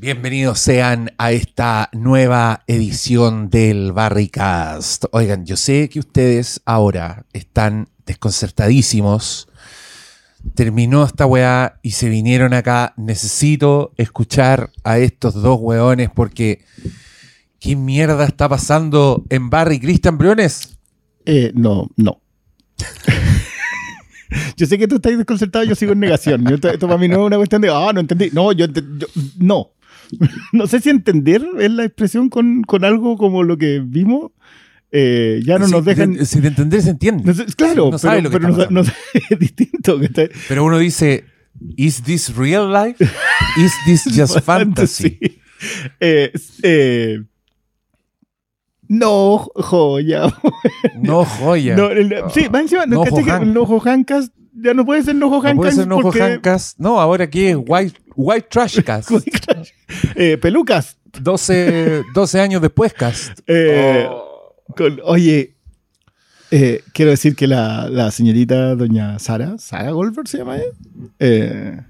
Bienvenidos sean a esta nueva edición del Barricast. Oigan, yo sé que ustedes ahora están desconcertadísimos. Terminó esta weá y se vinieron acá. Necesito escuchar a estos dos weones porque ¿qué mierda está pasando en Barry Cristian Briones? Eh, no, no. yo sé que tú estás desconcertado, yo sigo en negación. Esto, esto para mí no es una cuestión de, ah, no entendí. No, yo, yo- no. no sé si entender es la expresión con, con algo como lo que vimos. Eh, ya no Si nos dejan. de- Si de entender se entiende. no sé, claro, no pero, lo que pero estamos no, no sé, es distinto. que Pero uno dice, ¿Is this real life? ¿Is this just fantasy? Eh, eh, no, joya. No joya. No, el- sí, más encima, No, ¿cachai que Johan. Ya no puede ser Nojo No Hancas. puede ser Nojo porque- Hancas. No, ahora qué es White, white Trash Cast. eh, pelucas. 12, 12 años después, Cast. Eh, con- oye, eh, quiero decir que la, la señorita doña Sara, Sara Goldberg se llama ella. Eh,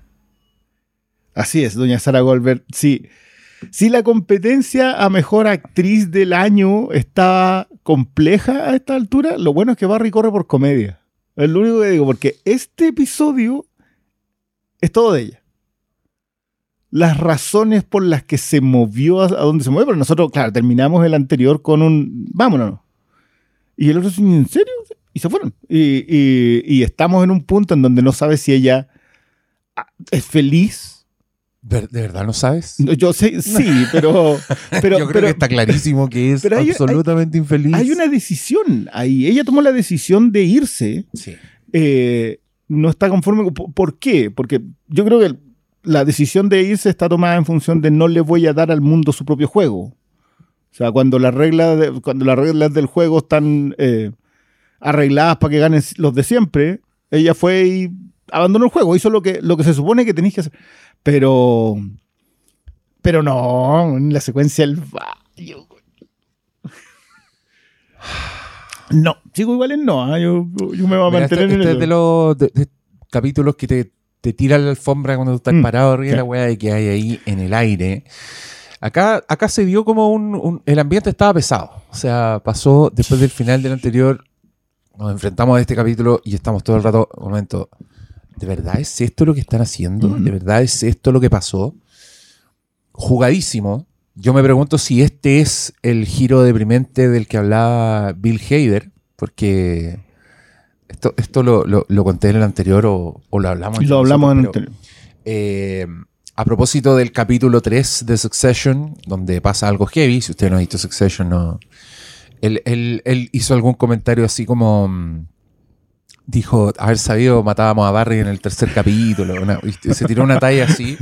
así es, doña Sara Goldberg. Sí, sí, la competencia a mejor actriz del año estaba compleja a esta altura. Lo bueno es que Barry corre por comedia. Es lo único que digo, porque este episodio es todo de ella. Las razones por las que se movió a, donde se mueve, pero nosotros, claro, terminamos el anterior con un vámonos. Y el otro ¿en serio? Y se fueron. Y, y- y estamos en un punto en donde no sabes si ella ah, es feliz. ¿Ver- ¿De verdad no sabes? No, Yo sé, sí, pero, pero, Yo creo pero que está clarísimo que es hay- absolutamente infeliz. hay una decisión ahí. Ella tomó la decisión de irse. Sí. eh, no está conforme. ¿Por por qué? Porque yo creo que la decisión de irse está tomada en función de no le voy a dar al mundo su propio juego. O sea, cuando las reglas, de- cuando las reglas del juego están eh, arregladas para que ganen los de siempre, ella fue y abandonó el juego. Hizo lo que, lo que se supone que tenéis que hacer. Pero. Pero no, en la secuencia del baño. No, sigo igual en no. ah, Yo, yo me voy a Mira, mantener este, en este el. es de los de- de capítulos que te, te tira la alfombra cuando tú estás Mm, parado arriba de la weá de que hay ahí en el aire. Acá, acá se dio como un, un- El ambiente estaba pesado. O sea, pasó después del final del anterior. Nos enfrentamos a este capítulo y estamos todo el rato. Un momento. ¿De verdad es esto lo que están haciendo? Mm. ¿De verdad es esto lo que pasó? Jugadísimo. Yo me pregunto si este es el giro deprimente del que hablaba Bill Hader, porque esto, esto lo, lo- lo conté en el anterior o, o lo hablamos. Lo hablamos en el pero, eh, a propósito del capítulo 3 de Succession, donde pasa algo heavy, si usted no ha visto Succession, no. Él, él- él hizo algún comentario así como. Dijo, haber sabido, matábamos a Barry en el tercer capítulo. una- y se tiró una talla así.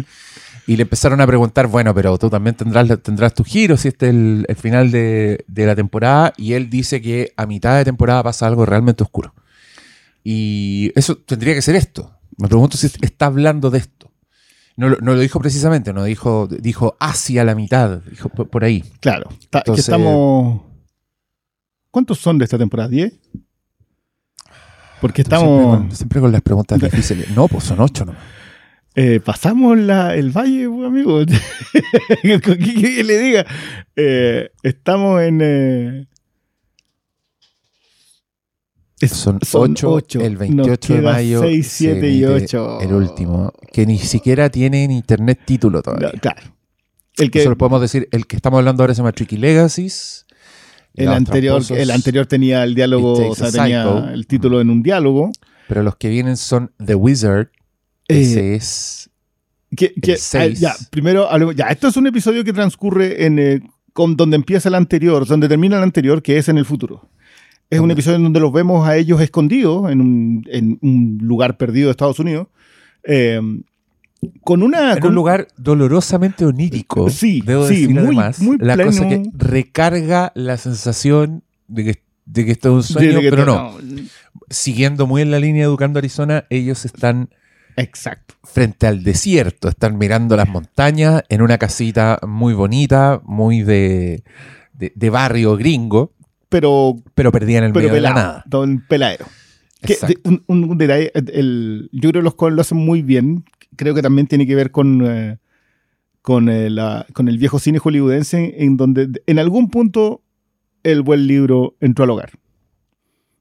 Y le empezaron a preguntar, bueno, pero tú también tendrás, tendrás tu giro si este es el, el final de, de la temporada. Y él dice que a mitad de temporada pasa algo realmente oscuro. Y eso tendría que ser esto. Me pregunto si está hablando de esto. No, lo- no lo dijo precisamente, no dijo, dijo hacia la mitad, dijo por, por ahí. Claro, que estamos. ¿Cuántos son de esta temporada? ¿10? Porque Siempre estamos. con, siempre con las preguntas difíciles. No, pues son ocho nomás. eh, pasamos la- el valle, pues, amigo. ¿Qué, le diga? Eh, estamos en. eh, es- Son, son ocho, ocho. el Nos 28 de mayo. seis, se siete y emite ocho. El último, que ni siquiera tiene en internet título todavía. no, claro. El que. Eso lo podemos decir, el que estamos hablando ahora se llama Tricky Legacies. El anterior, el anterior tenía el diálogo, o sea, tenía el título en un diálogo. Pero los que vienen son The Wizard. Eh, Ese es. Que, que- El seis. ah, ya, primero, hablemos- ya, esto es un episodio que transcurre en eh, con donde empieza el anterior, donde termina el anterior, que es en el futuro. Es un episodio en donde los vemos a ellos escondidos en un, en un lugar perdido de Estados Unidos. eh, con una. En con un lugar dolorosamente onírico. Sí, debo sí, decir muy- además. muy la cosa que recarga la sensación de que, de que esto es un sueño, pero no. Siguiendo muy en la línea de Educando Arizona, ellos están Exacto. frente al desierto, están mirando las montañas en una casita muy bonita, muy de, de- de barrio gringo, Pero, pero perdían el pero medio de la pelado. nada. Don peladero. Que, un, detalle, el- yo creo que los Coen lo hacen muy bien. Creo que también tiene que ver con, eh, con el, ah, con el viejo cine hollywoodense, en donde en algún punto el buen libro entró al hogar.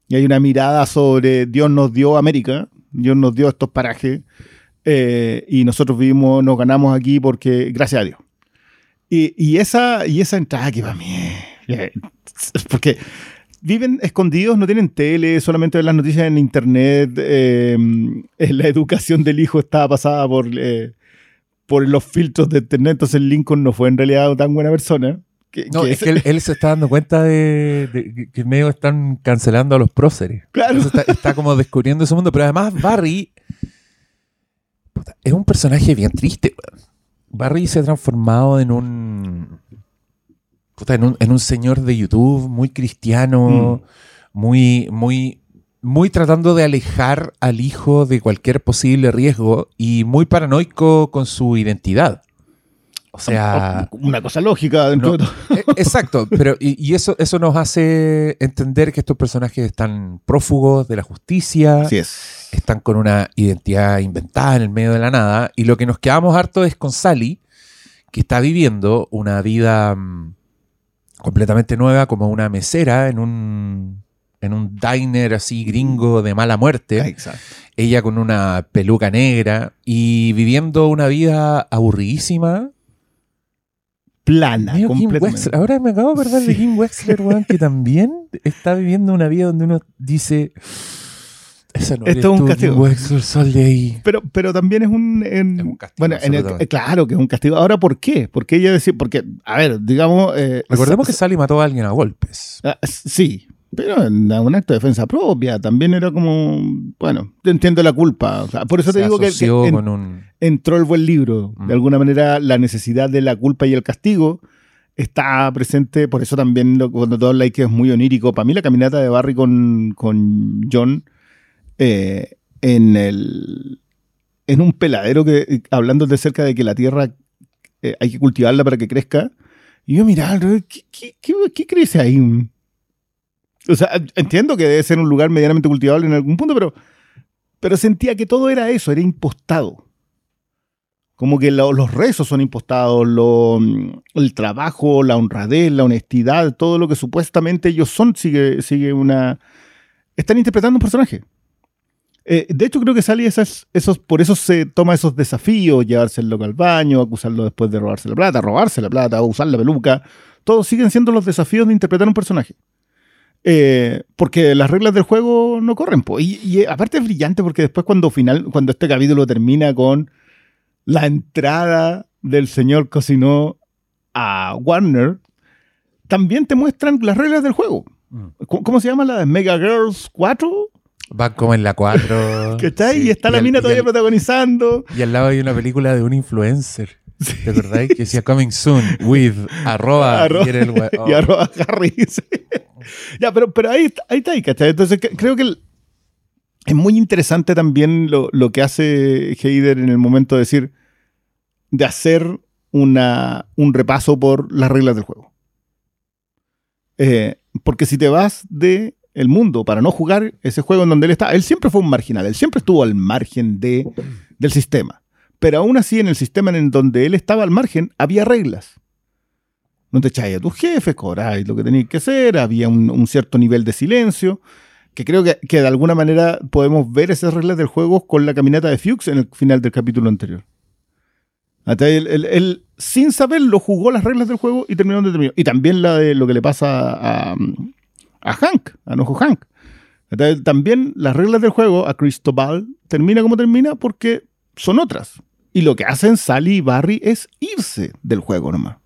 Y hay una mirada sobre Dios nos dio América, Dios nos dio estos parajes, eh, y nosotros vivimos, nos ganamos aquí porque, gracias a Dios. Y, y esa, y esa entrada que para mí, eh, porque viven escondidos, no tienen tele, solamente ven las noticias en internet. eh, la educación del hijo estaba pasada por, eh, por los filtros de internet, entonces Lincoln no fue en realidad tan buena persona. Que, No, que es que él, él se está dando cuenta de, de que medio están cancelando a los próceres. Claro. Está, está como descubriendo ese mundo. Pero además, Barry puta, es un personaje bien triste. Barry se ha transformado en un. En un, en un señor de YouTube muy cristiano, muy, muy, muy tratando de alejar al hijo de cualquier posible riesgo y muy paranoico con su identidad. O sea. una cosa lógica dentro No, de todo. eh, Exacto, pero y, y eso, eso nos hace entender que estos personajes están prófugos de la justicia, Así es. están con una identidad inventada en el medio de la nada, y lo que nos quedamos harto es con Sally, que está viviendo una vida mm, completamente nueva como una mesera en un, en un diner así gringo de mala muerte, Exacto. ella con una peluca negra y viviendo una vida aburridísima. Plana, completamente. Ahora me acabo de acordar de Sí. Kim Wexler, que también está viviendo una vida donde uno dice. Esa no Esto es un tú, castigo". Sal de ahí. Pero, pero también es un. en- Es un castigo, bueno, en el- eh, claro que es un castigo. Ahora, ¿por qué? Porque ella decía. Porque, a ver, digamos. eh, Recordemos que Sally mató a alguien a golpes. ah, sí, pero en un acto de defensa propia. También era como. Bueno, yo entiendo la culpa. O sea, por eso te Se digo que, que en- con un. entró el buen libro. Mm. De alguna manera, la necesidad de la culpa y el castigo está presente. Por eso también, lo- cuando todo habláis que es muy onírico, para mí la caminata de Barry con, con John eh, en el en un peladero que hablando de cerca de que la tierra eh, hay que cultivarla para que crezca. Y yo miraba, ¿qué, qué, qué, crece ahí? O sea, entiendo que debe ser un lugar medianamente cultivable en algún punto, pero, pero sentía que todo era eso, era impostado. Como que lo- los rezos son impostados, lo- el trabajo, la honradez, la honestidad, todo lo que supuestamente ellos son, sigue, sigue una... Están interpretando un personaje. Eh, de hecho, creo que Sally esas, esos, por eso se toma esos desafíos, llevarse el loco al baño, acusarlo después de robarse la plata, robarse la plata, o usar la peluca. Todos siguen siendo los desafíos de interpretar un personaje. Eh, porque las reglas del juego no corren. po. Y, y, eh, aparte es brillante porque después cuando, final, cuando este capítulo termina con la entrada del señor Cocinó a Warner, también te muestran las reglas del juego. Mm. ¿Cómo, cómo se llama la de Mega Girls 4? Van como en la 4. Que está ahí sí. y está la al- mina todavía al- protagonizando. Y al lado hay una película de un influencer. ¿Te acordáis? Que decía coming soon with arroba. Arroba- y el oh. Y arroba Harry. sí. ya, pero, pero ahí, está- ahí está, ahí, ¿cachai? Entonces que- creo que el- es muy interesante también lo, lo que hace Heider en el momento de decir, de hacer una, un repaso por las reglas del juego. Eh, porque si te vas de el mundo para no jugar ese juego en donde él está, él siempre fue un marginal, él siempre estuvo al margen de, del sistema. Pero aún así, en el sistema en donde él estaba al margen, había reglas. No te echáis a tus jefes, cobráis lo que tenías que hacer, había un, cierto nivel de silencio, que creo que, que de alguna manera podemos ver esas reglas del juego con la caminata de Fuchs en el final del capítulo anterior. Hasta él, sin saberlo, jugó las reglas del juego y terminó donde terminó. Y también la de lo que le pasa a, a Hank, a Nojo Hank. También las reglas del juego a Cristobal termina como termina porque son otras. Y lo que hacen Sally y Barry es irse del juego nomás.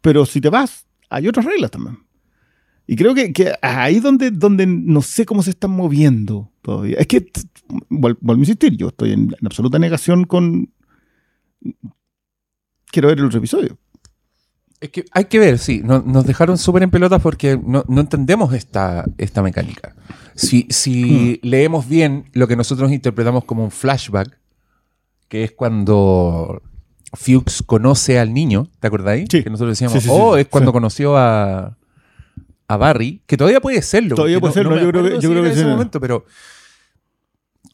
Pero si te vas, hay otras reglas también. Y creo que, que ahí donde, donde no sé cómo se están moviendo todavía. Es que, vuelvo a insistir, yo estoy en absoluta negación con... Quiero ver el otro episodio. Es que hay que ver, sí. no- nos dejaron súper en pelotas porque no, no entendemos esta, esta mecánica. Si, si Hmm. leemos bien lo que nosotros interpretamos como un flashback, que es cuando Fuchs conoce al niño, ¿te acordáis? Sí. Que nosotros decíamos, Sí, sí, sí, oh, es cuando conoció a, a Barry, que todavía puede serlo. Todavía puede serlo, yo creo que- yo creo que ese sí. momento, pero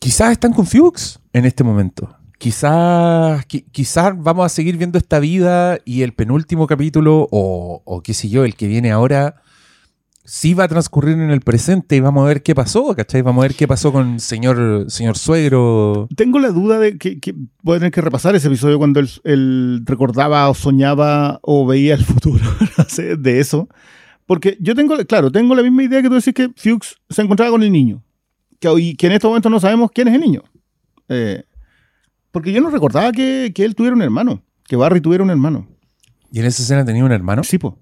quizás están con Fuchs en este momento. Quizás qui- quizás vamos a seguir viendo esta vida y el penúltimo capítulo o, o qué sé yo, el que viene ahora, sí va a transcurrir en el presente y vamos a ver qué pasó, ¿cachai? Vamos a ver qué pasó con señor, señor suegro. Tengo la duda de que, que voy a tener que repasar ese episodio cuando él, él recordaba o soñaba o veía el futuro de eso. Porque yo tengo, claro, tengo la misma idea que tú decís que Fuchs se encontraba con el niño. Que, y que en este momento no sabemos quién es el niño. Eh, porque yo no recordaba que, que él tuviera un hermano, que Barry tuviera un hermano. ¿Y en esa escena tenía un hermano? Sí, po.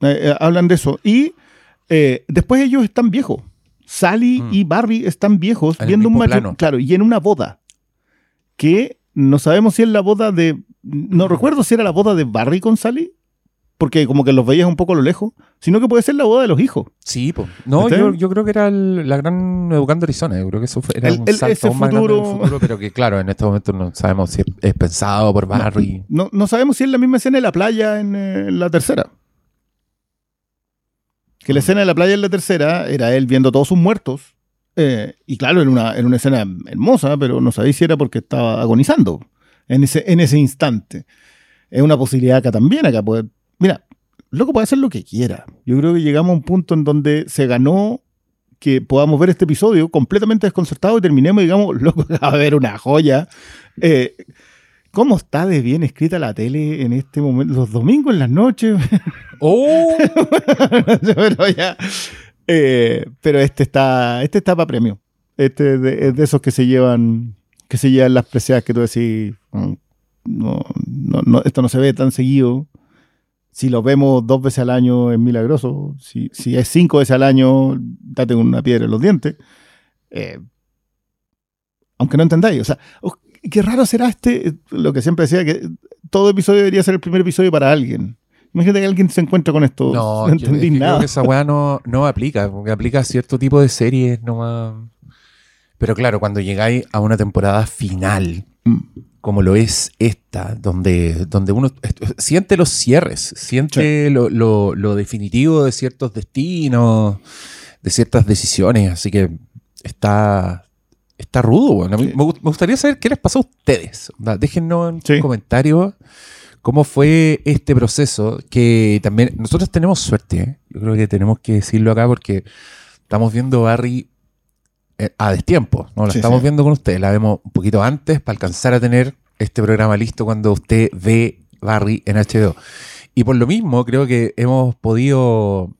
Eh, eh, hablan de eso. Y eh, después ellos están viejos. Sally Mm. y Barry están viejos En viendo un matrimonio. Claro, y en una boda. Que no sabemos si es la boda de. No recuerdo si era la boda de Barry con Sally. Porque como que los veías un poco a lo lejos. Sino que puede ser la boda de los hijos. Sí, po. No, ¿Está yo, creo que era el- la gran Educando Arizona. Yo creo que eso fue, era El- un el- salto ese más en futuro- futuro, pero que claro, en este momento no sabemos si es, es pensado por Barry. No, no sabemos si es la misma escena de la playa en, eh, la tercera. Que la escena de la playa en la tercera era él viendo todos sus muertos. eh, y claro, en una, en una escena hermosa, pero no sabéis si era porque estaba agonizando en ese, en ese instante. Es una posibilidad acá también, acá poder... Mira, loco puede hacer lo que quiera. Yo creo que llegamos a un punto en donde se ganó que podamos ver este episodio completamente desconcertado y terminemos y digamos, loco, va a haber una joya. Eh, ¿Cómo está de bien escrita la tele en este momento? Los domingos en las noches. ¡Oh! pero ya. Eh, pero este está, este está para premio. Este es de, es de esos que se llevan, que se llevan las preciadas que tú decís, "Mm, no, no, no, esto no se ve tan seguido. Si lo vemos dos veces al año es milagroso. Si, si es cinco veces al año, date una piedra en los dientes. Eh, aunque no entendáis. O sea, oh, qué raro será este, lo que siempre decía, que todo episodio debería ser el primer episodio para alguien. Imagínate que alguien se encuentra con esto. No, No, yo- entendí que creo nada. que esa weá no, no aplica, porque aplica a cierto tipo de series nomás. Pero claro, cuando llegáis a una temporada final. Como lo es esta, donde, donde uno siente los cierres, siente lo, lo- lo definitivo de ciertos destinos, de ciertas decisiones, así que está, está rudo. weón. A mí Sí. me, gu- me gustaría saber qué les pasó a ustedes. Déjennos en Sí. comentarios cómo fue este proceso, que también nosotros tenemos suerte, ¿eh? yo creo que tenemos que decirlo acá porque estamos viendo Barry a destiempo, ¿no? La Sí, estamos sí. viendo con ustedes, la vemos un poquito antes para alcanzar a tener este programa listo cuando usted ve Barry en HBO. Y por lo mismo creo que hemos podido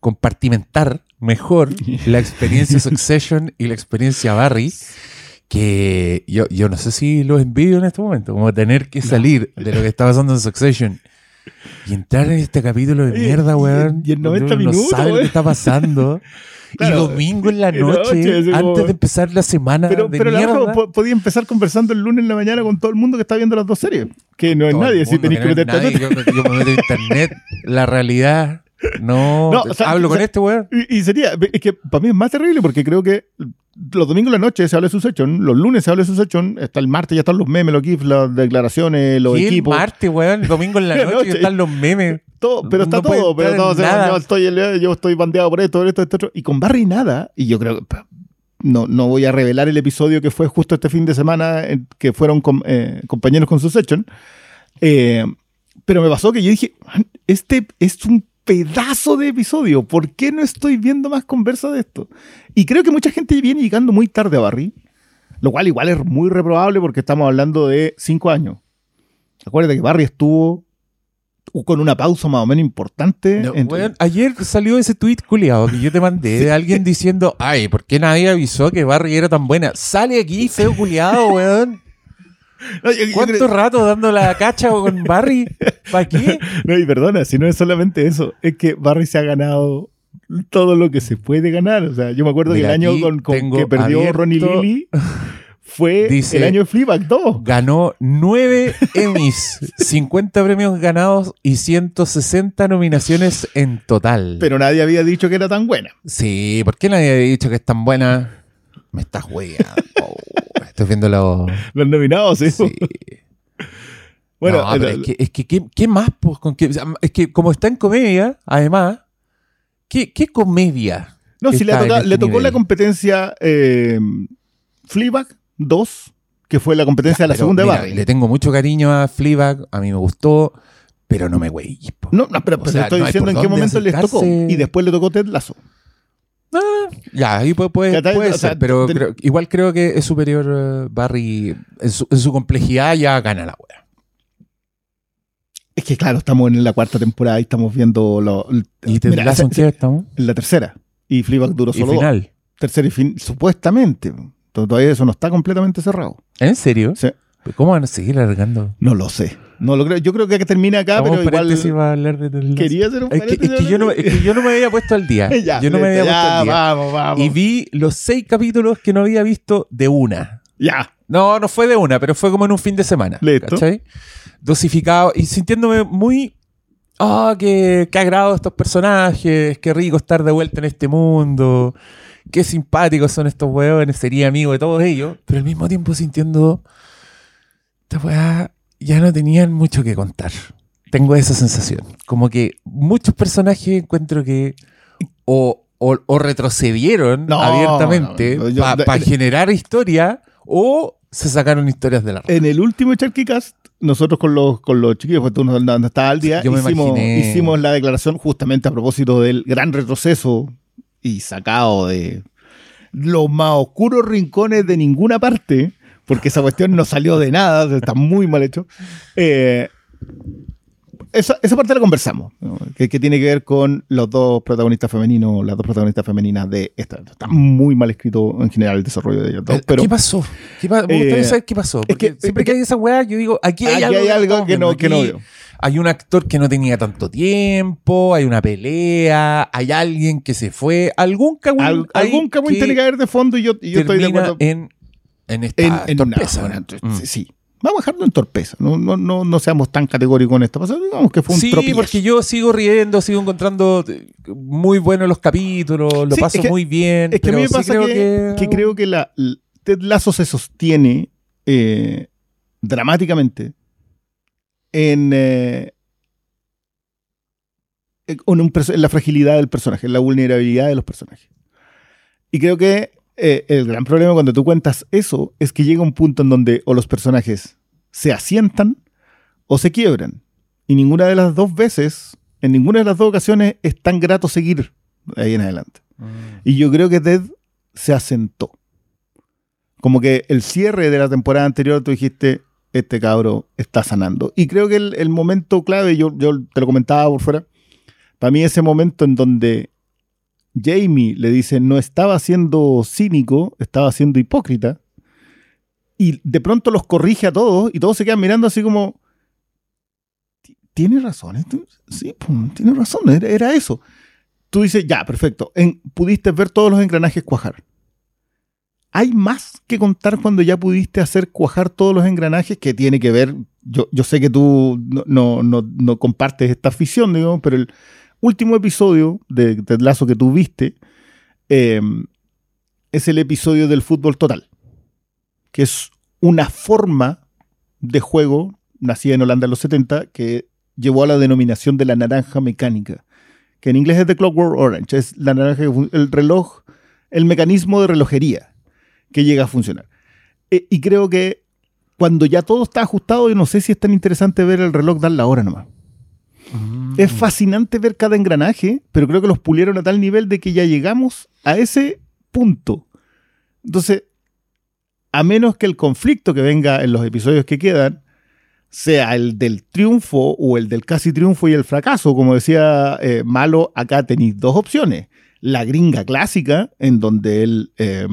compartimentar mejor la experiencia Succession y la experiencia Barry que yo, yo no sé si los envidio en este momento, como tener que salir de lo que está pasando en Succession y entrar en este capítulo de mierda, weón. y en donde 90 uno no minutos, sabe lo que está pasando. Claro, y domingo en la noche, antes como- de empezar la semana Pero, de pero mierda. po- podía empezar conversando el lunes en la mañana con todo el mundo que está viendo las dos series. Que no es Todo nadie, si tenéis que meterte a yo, yo me meto internet, la realidad. No, No, o sea, hablo o con este weón. Y, y sería, es que para mí es más terrible porque creo que los domingos en la noche se habla de Succession, los lunes se habla de Succession, está el martes ya están los memes, los GIFs, las declaraciones, los el equipos. martes, weón, el domingo en la noche, noche. y están los memes. Todo, pero está No todo, pero todo, en o sea, yo, estoy, yo estoy bandeado por esto, esto, esto, otro. Y con Barry nada, y yo creo que no, no voy a revelar el episodio que fue justo este fin de semana, eh, que fueron com- eh, compañeros con Succession. Eh, pero me pasó que yo dije, "Man, este es un pedazo de episodio, ¿por qué no estoy viendo más conversa de esto? Y creo que mucha gente viene llegando muy tarde a Barry, lo cual igual es muy reprobable porque estamos hablando de cinco años. Acuérdate que Barry estuvo con una pausa más o menos importante. No, entre- weón, ayer salió ese tweet culiado que yo te mandé de alguien diciendo, ay, ¿por qué nadie avisó que Barry era tan buena? Sale aquí, feo culiado, weón. No, yo- yo ¿Cuánto creo- rato dando la cacha con Barry? ¿Para qué? no, y perdona, si no es solamente eso, es que Barry se ha ganado todo lo que se puede ganar. O sea, yo me acuerdo Mira, que el año con, que perdió abierto- Ronnie Lilly fue Dice- el año de Fleabag 2. Ganó 9 Emmys, 50 premios ganados y 160 nominaciones en total. Pero nadie había dicho que era tan buena. Sí, ¿por qué nadie había dicho que es tan buena? Me estás hueando. Estoy viendo los... Los nominados, sí. Sí. Bueno, No, pero eh, es que, es que ¿qué, qué más? Pues, con qué- o sea, es que como está en comedia, además, ¿qué, qué comedia? no, si le, toca- este le tocó nivel? la competencia eh, Fleabag 2, que fue la competencia de la Pero, segunda mira, Barry. Le tengo mucho cariño a Fleabag, a mí me gustó, pero no me güey. No, no, pero, pero sea, estoy no diciendo en qué momento les tocó. acercarse. Y después le tocó Ted Lasso. Ya, ahí puede, puede, ¿Cachai? puede O sea, ser, pero ten- creo- igual creo que es superior eh, Barry en su, en su complejidad ya gana la wea. Es que claro, estamos en la cuarta temporada y estamos viendo lo, el- ¿Y te mira, Lasso en se- qué estamos? en la tercera. Y Fleabag duró Y solo dos. final. Tercera y fin, supuestamente. Todavía eso no está completamente cerrado. ¿En serio? Sí. ¿Cómo van a seguir alargando? No lo sé. No lo creo. Yo creo que termina acá, pero igual paréntesis para hablar de Ted Lasso. quería hacer un Es que, es que yo no, es que yo no me había puesto al día. Ya, yo no me había puesto ya, al día. Vamos, vamos. Y vi los seis capítulos que no había visto de una. Ya. No, no fue de una, pero fue como en un fin de semana. Listo. ¿Cachai? Dosificado y sintiéndome muy. Ah, qué, qué agrado estos personajes, qué rico estar de vuelta en este mundo, qué simpáticos son estos hueones, sería amigo de todos ellos, pero al mismo tiempo sintiendo. Esta weá ya no tenían mucho que contar. Tengo esa sensación. Como que muchos personajes encuentro que o, o- o retrocedieron No, abiertamente no, no, yo- para generar historia o se sacaron historias de la. En el último Charky Cast, nosotros con los, con los chiquillos, pues tú no, no estabas al día, hicimos, hicimos la declaración justamente a propósito del gran retroceso y sacado de los más oscuros rincones de ninguna parte, porque esa cuestión no salió de nada, está muy mal hecho. Eh, esa, esa parte la conversamos, ¿no? que, que tiene que ver con los dos protagonistas femeninos, las dos protagonistas femeninas de esta. Está muy mal escrito en general el desarrollo de ellos dos, Eh, pero ¿Qué pasó? ¿Qué pa- me gustaría Eh, saber qué pasó. Porque que- siempre es que hay esa weá, yo digo, aquí hay aquí algo, hay algo que no, que no veo. Hay un actor que no tenía tanto tiempo, hay una pelea, hay alguien que se fue, algún cagüín Al- algún cagüín tiene que haber de fondo y yo, y yo estoy de acuerdo. en, en esta en, en torpeza. Mm. sí. Vamos a dejarlo en torpeza. No, no, no, no seamos tan categóricos en esto. Digamos que fue un Sí, tropiezo. porque yo sigo riendo, sigo encontrando eh, muy buenos los capítulos, lo Sí, paso es que- muy bien. Es que a mí me sí pasa creo que, que creo que la, Ted Lasso se sostiene eh, dramáticamente en, eh, en un en la fragilidad del personaje, en la vulnerabilidad de los personajes. Y creo que eh, el gran problema cuando tú cuentas eso es que llega un punto en donde o los personajes se asientan o se quiebran. Y ninguna de las dos veces, en ninguna de las dos ocasiones, es tan grato seguir ahí en adelante. Mm. Y yo creo que Ted se asentó. Como que el cierre de la temporada anterior, tú dijiste, este cabro está sanando. Y creo que el, el momento clave, yo, yo te lo comentaba por fuera, para mí ese momento en donde Jamie le dice, no estaba siendo cínico, estaba siendo hipócrita, y de pronto los corrige a todos y todos se quedan mirando así como, "Ti- ¿tiene razón? Sí, pum, tiene razón, era, eso. Tú dices, ya, perfecto, pudiste ver todos los engranajes cuajar. ¿Hay más que contar cuando ya pudiste hacer cuajar todos los engranajes que tiene que ver? Yo, yo sé que tú no, no, no, no compartes esta afición, digamos, pero el último episodio de Ted Lasso que tú viste eh, es el episodio del fútbol total, que es una forma de juego nacida en Holanda en los 70 que llevó a la denominación de la naranja mecánica, que en inglés es The Clockwork Orange, es la naranja, el reloj, el mecanismo de relojería que llega a funcionar. Eh, y creo que cuando ya todo está ajustado, yo no sé si es tan interesante ver el reloj dar la hora nomás. Es fascinante ver cada engranaje, pero creo que los pulieron a tal nivel de que ya llegamos a ese punto. Entonces, a menos que el conflicto que venga en los episodios que quedan sea el del triunfo o el del casi triunfo y el fracaso, como decía eh, Malo, acá tenéis dos opciones. La gringa clásica, en donde el eh,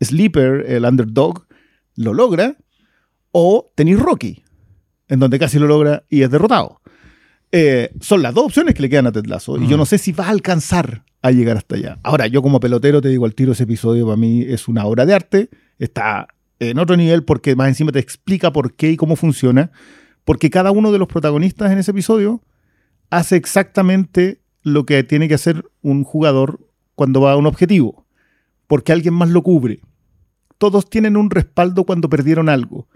sleeper, el underdog, lo logra, o tenéis Rocky, en donde casi lo logra y es derrotado. Eh, son las dos opciones que le quedan a Ted Lasso. Y yo no sé si va a alcanzar a llegar hasta allá. Ahora, yo como pelotero te digo al tiro, ese episodio para mí es una obra de arte. Está en otro nivel porque más encima te explica por qué y cómo funciona. Porque cada uno de los protagonistas en ese episodio hace exactamente lo que tiene que hacer un jugador cuando va a un objetivo. Porque alguien más lo cubre. Todos tienen un respaldo cuando perdieron algo.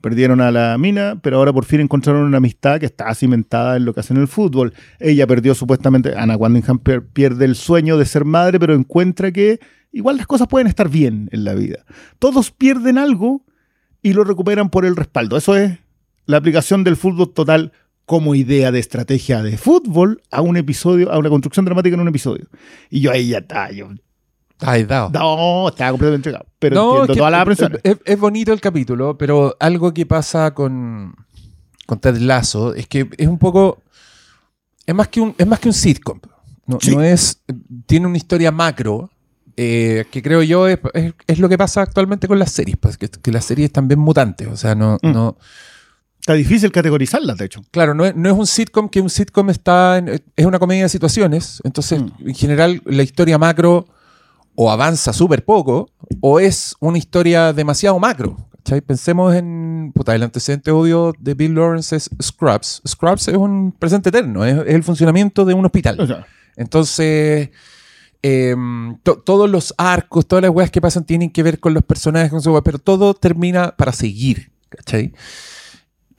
Perdieron a la mina, pero ahora por fin encontraron una amistad que está cimentada en lo que hacen en el fútbol. Ella perdió supuestamente, Anna Wandingham pierde el sueño de ser madre, pero encuentra que igual las cosas pueden estar bien en la vida. Todos pierden algo y lo recuperan por el respaldo. Eso es la aplicación del fútbol total como idea de estrategia de fútbol a un episodio, a una construcción dramática en un episodio. Y yo ahí ya está, yo Ay, dado. no, estaba completamente entregado. Pero No, entiendo es que todas las es- aprensiones. es, es bonito el capítulo, pero algo que pasa con, con Ted Lasso es que es un poco. Es más que un, es más que un sitcom. No, Sí. no es. Tiene una historia macro. eh, que creo yo es, es- es lo que pasa actualmente con las series, pues, que, que las series están bien mutantes. O sea, no, Mm. no, Está difícil categorizarlas, de hecho. Claro, no es, no es un sitcom que un sitcom está en- es una comedia de situaciones. Entonces, Mm. en general, la historia macro o avanza súper poco o es una historia demasiado macro. ¿cachai? Pensemos en. Puta, el antecedente obvio de Bill Lawrence es Scrubs. Scrubs es un presente eterno, es, es el funcionamiento de un hospital. Entonces, em, to- todos los arcos, todas las weas que pasan tienen que ver con los personajes, con su wea, pero todo termina para seguir, ¿cachai?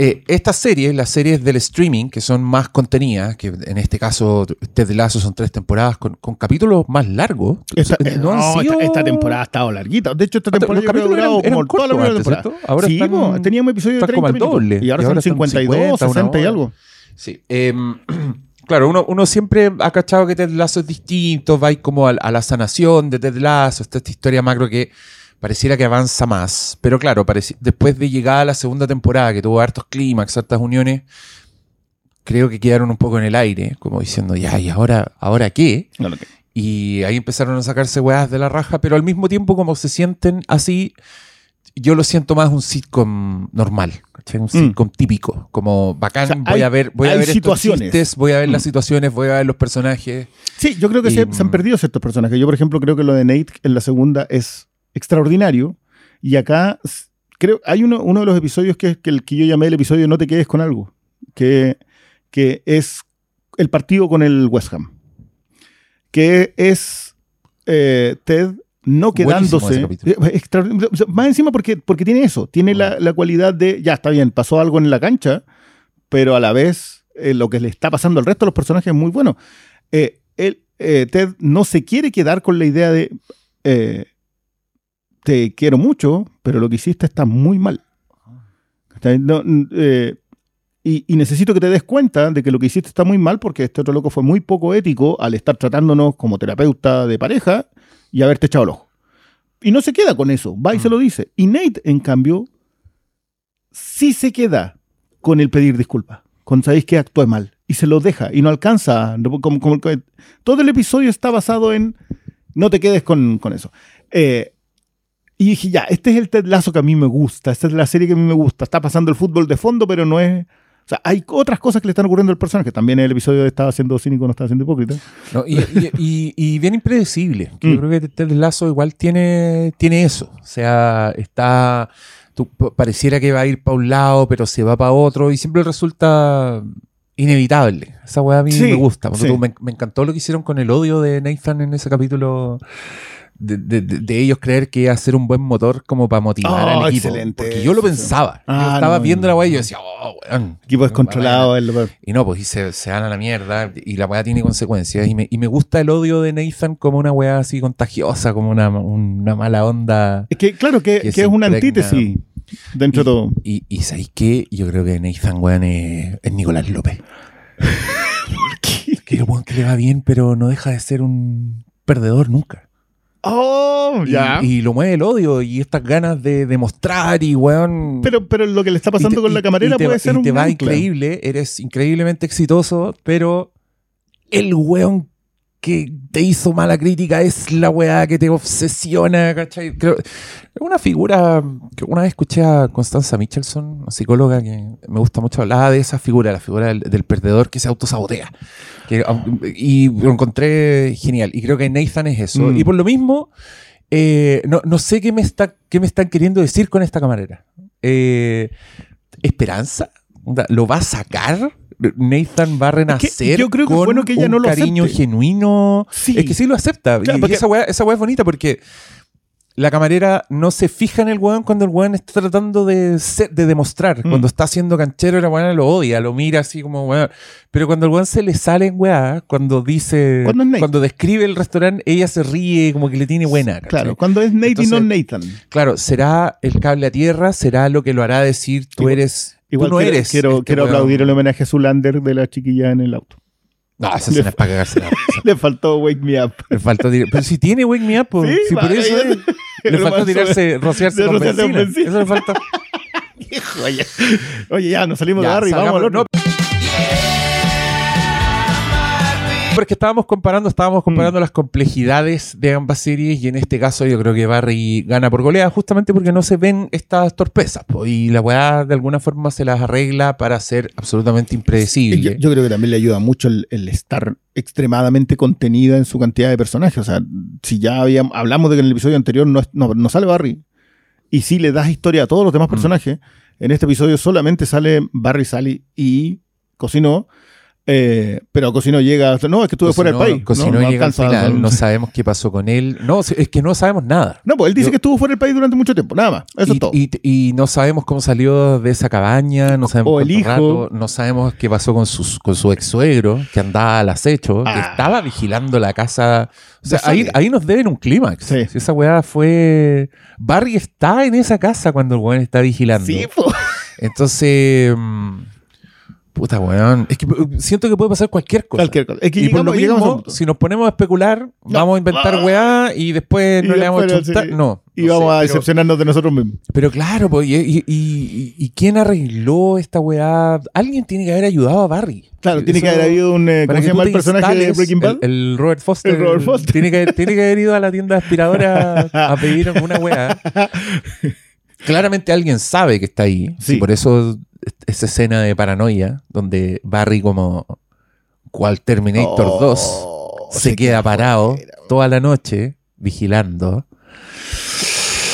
Eh, estas series, las series del streaming, que son más contenidas, que en este caso Ted Lasso son tres temporadas con, con capítulos más largos. esta, No no, esta- temporada ha estado larguita. De hecho, esta Los temporada yo creo que ha durado eran- eran como toda la primera temporada. ¿cierto? Ahora sí, están- teníamos episodios de están como 30 al minutos. doble. Y ahora Y son ahora están 52, 50, una 60 y algo. Sí. em, claro, uno, uno siempre ha cachado que Ted Lasso es distinto, va como a, a la sanación de Ted está esta historia macro que pareciera que avanza más. Pero claro, después de llegar a la segunda temporada, que tuvo hartos clímax, hartas uniones, creo que quedaron un poco en el aire, como diciendo, ya, ¿y ahora, ahora qué? No, no, que- Y ahí empezaron a sacarse weas de la raja, pero al mismo tiempo, como se sienten así, yo lo siento más un sitcom normal, ¿cachai? Un sitcom típico, como bacán, Mm. O sea, voy hay- a ver, voy a ver estos situaciones. chistes, voy a ver las Mm. situaciones, voy a ver los personajes. Sí, yo creo que Y, se, se han mm, perdido ciertos personajes. Yo, por ejemplo, creo que lo de Nate en la segunda es extraordinario. Y acá creo hay uno, uno de los episodios que es que el que yo llamé el episodio No te quedes con algo, que, que es el partido con el West Ham. Que es eh, Ted no quedándose. eh, sea, Más encima porque, porque tiene eso, tiene la, la cualidad de, ya está bien, pasó algo en la cancha, pero a la vez eh, lo que le está pasando al resto de los personajes es muy bueno. Eh, él, Ted no se quiere quedar con la idea de te quiero mucho, pero lo que hiciste está muy mal. No, eh, y, y necesito que te des cuenta de que lo que hiciste está muy mal porque este otro loco fue muy poco ético al estar tratándonos como terapeuta de pareja y haberte echado el ojo. Y no se queda con eso, va y se Mm. lo dice. Y Nate, en cambio, sí se queda con el pedir disculpas, con sabéis que actué mal. Y se lo deja y no alcanza. como- como- todo el episodio está basado en no te quedes con, con eso. Eh, y dije, ya, este es el Ted Lasso que a mí me gusta, esta es la serie que a mí me gusta. Está pasando el fútbol de fondo, pero no es... O sea, hay otras cosas que le están ocurriendo al personaje. También el episodio de estaba siendo cínico, no estaba siendo hipócrita. ¿no? Y, y- y- y bien impredecible. que Mm. Yo creo que Ted Lasso igual tiene, tiene eso. O sea, está. tú- pareciera que va a ir para un lado, pero se va para otro y siempre resulta inevitable. Esa weá a mí Sí, me gusta. Sí. me, me encantó lo que hicieron con el odio de Nathan en ese capítulo. De, de- de- ellos creer que iba a ser un buen motor como para motivar Oh, al equipo. excelente Porque yo lo pensaba. yo Ah, estaba no, viendo la weá y yo decía, oh, weón. Equipo descontrolado. es lo peor. Y no, pues y se, se van a la mierda y la weá tiene consecuencias. Y me, y me gusta el odio de Nathan como una weá así contagiosa, como una, una mala onda. Es que, claro, que, Que que es una antítesis dentro de todo. Y, y ¿sabéis qué? Yo creo que Nathan, weón, es, es Nicolás López. Que el weón que le va bien, pero no deja de ser un perdedor nunca. Oh, Y, y lo mueve el odio y estas ganas de demostrar y weón. Pero, pero lo que le está pasando te- con la camarera te, puede ser y un te va ancla. increíble, eres increíblemente exitoso, pero el weón que te hizo mala crítica es la weá que te obsesiona, ¿cachai? Creo, una figura que una vez escuché a Constanza Michelson, una psicóloga que me gusta mucho, hablaba de esa figura, la figura del, del perdedor que se autosabotea. Que, um, y lo encontré genial. Y creo que Nathan es eso. Mm. Y por lo mismo, eh, no, no sé qué me, está, qué me están queriendo decir con esta camarera. Eh, ¿Esperanza? ¿Lo va a sacar? ¿Nathan va a renacer yo creo que es con bueno que ella un no lo cariño acepte. genuino? Sí. Es que sí lo acepta. Claro, y porque- esa weá, esa weá es bonita porque la camarera no se fija en el weón cuando el weón está tratando de, ser- de demostrar. Mm. Cuando está haciendo canchero, la weón lo odia, lo mira así como weón. Pero cuando el weón se le sale en weá, cuando dice. Cuando cuando describe el restaurante, ella se ríe, como que le tiene buena. ¿cachai? Claro, cuando es Nate y no Entonces- Nathan. Claro, será el cable a tierra, será lo que lo hará decir tú eres. Igual tú no quiero, eres. quiero, este quiero aplaudir el homenaje a Zulander de la chiquilla en el auto. No, esa escena es para cagarse la. Le faltó Wake Me Up. Le faltó Pero si tiene Wake Me Up, po. Sí, si por eso es. Le faltó tirarse, rociarse con benzina. benzina. Eso le faltó. Oye, oye, ya, nos salimos Ya, de Barry, vamos salgamos- otro. no. Porque estábamos comparando, estábamos comparando Mm. las complejidades de ambas series y en este caso yo creo que Barry gana por goleada justamente porque no se ven estas torpezas po, y la weá de alguna forma se las arregla para ser absolutamente impredecible. Yo, yo creo que también le ayuda mucho el, el estar extremadamente contenida en su cantidad de personajes. O sea, si ya habíamos, hablamos de que en el episodio anterior no, es- no, no sale Barry, y si le das historia a todos los demás Mm. personajes, en este episodio solamente sale Barry, Sally y Cocinó. Eh, pero Cocinó llega. No, es que estuve fuera del país. Cocinó no, no llega al final, no- sabemos qué pasó con él. No, es que no sabemos nada. No, pues él dice Yo- que estuvo fuera del país durante mucho tiempo, nada más. Eso y, es todo. y- y no sabemos cómo salió de esa cabaña, no sabemos O el hijo. rato, no sabemos qué pasó con, sus, con su ex suegro, que andaba al acecho, que Ah. estaba vigilando la casa. O sea, ahí, ahí nos deben un clímax. Sí. Si esa weá fue. Barry está en esa casa cuando el weón está vigilando. sí, po. Entonces. mm, Puta weón. Es que uh, siento que puede pasar cualquier cosa. Cualquier cosa. Es que y por lo mismo, si nos ponemos a especular, vamos a inventar Ah. weá y después Y no le vamos a sí. No. Y no vamos sé, a pero- decepcionarnos de nosotros mismos. pero claro, pues, y, y- y- y quién arregló esta weá? Alguien tiene que haber ayudado a Barry. Claro, tiene Eso- que haber habido un. eh, ¿Cómo se llama el personaje de Breaking Bad? El, el Robert Foster. El Robert Foster. Tiene que, tiene que haber ido a la tienda aspiradora a pedir alguna weá. Claramente alguien sabe que está ahí. Sí. Y por eso esa escena de paranoia, donde Barry como cual Terminator Oh, 2 se, queda parado toda la noche vigilando.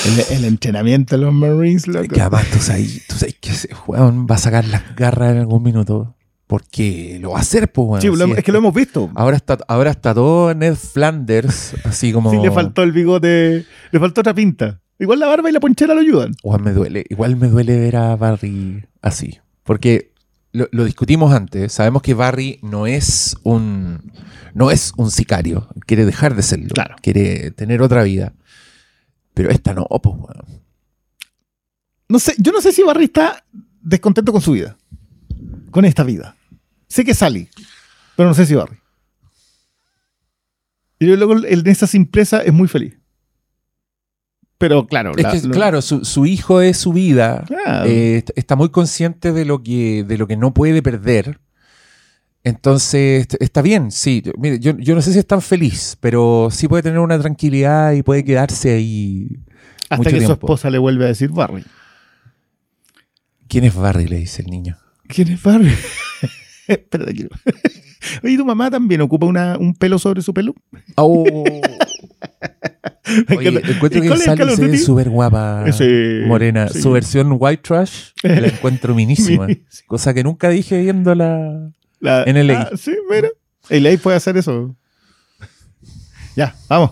El, el entrenamiento de los Marines, loco. Que además tú sabes, tú sabes que ese weón va a sacar las garras en algún minuto. Porque lo va a hacer, pues. Sí, lo es que lo hemos visto. Ahora está, ahora está todo Ned Flanders, así como. Sí, le faltó el bigote, le faltó otra pinta. Igual la barba y la ponchera lo ayudan. Weón, me duele. Igual me duele ver a Barry así. Porque lo, lo discutimos antes. Sabemos que Barry no es un. No es un sicario. Quiere dejar de serlo. Claro. Quiere tener otra vida. Pero esta no, pues. No sé, yo no sé si Barry está descontento con su vida. Con esta vida. Sé que Sally, pero no sé si Barry. Y luego de esa simpleza es muy feliz. Pero claro, Es la- que, lo- claro, su, su hijo es su vida. Claro. Eh, est- está muy consciente de lo que, de lo que no puede perder. Entonces, est- está bien, sí. Mire, yo, yo no sé si es tan feliz, pero sí puede tener una tranquilidad y puede quedarse ahí hasta mucho que su tiempo. esposa le vuelve a decir Barry. ¿Quién es Barry? Le dice el niño. ¿Quién es Barry? Espérate, quiero. Oye, ¿tu mamá también ocupa una- un pelo sobre su pelo? Oh. Oye, encuentro ¿Y que Sally se ve súper guapa, Ese- morena. sí. Su versión white trash la encuentro minísima. Cosa que nunca dije viéndola. La- En LA. Ah, sí, mira. LA puede hacer eso. ya, vamos.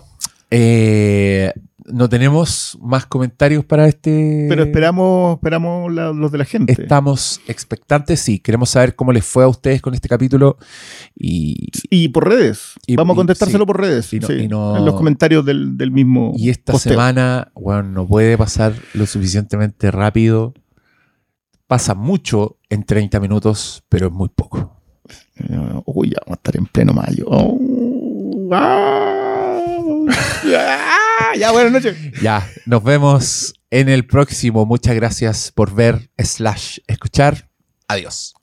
Eh, no tenemos más comentarios para este. Pero esperamos, esperamos la- los de la gente. Estamos expectantes, sí. Queremos saber cómo les fue a ustedes con este capítulo. Y, Y por redes. Y- vamos a contestárselo por redes. Y no- sí, y no- En los comentarios del, del mismo. y esta posteo. semana, bueno, no puede pasar lo suficientemente rápido. Pasa mucho en 30 minutos, pero es muy poco. Eh, Uy, ya vamos a estar en pleno mayo. Oh, ah, ah, ya, buenas noches. Ya, nos vemos en el próximo. Muchas gracias por ver, slash, escuchar. Adiós.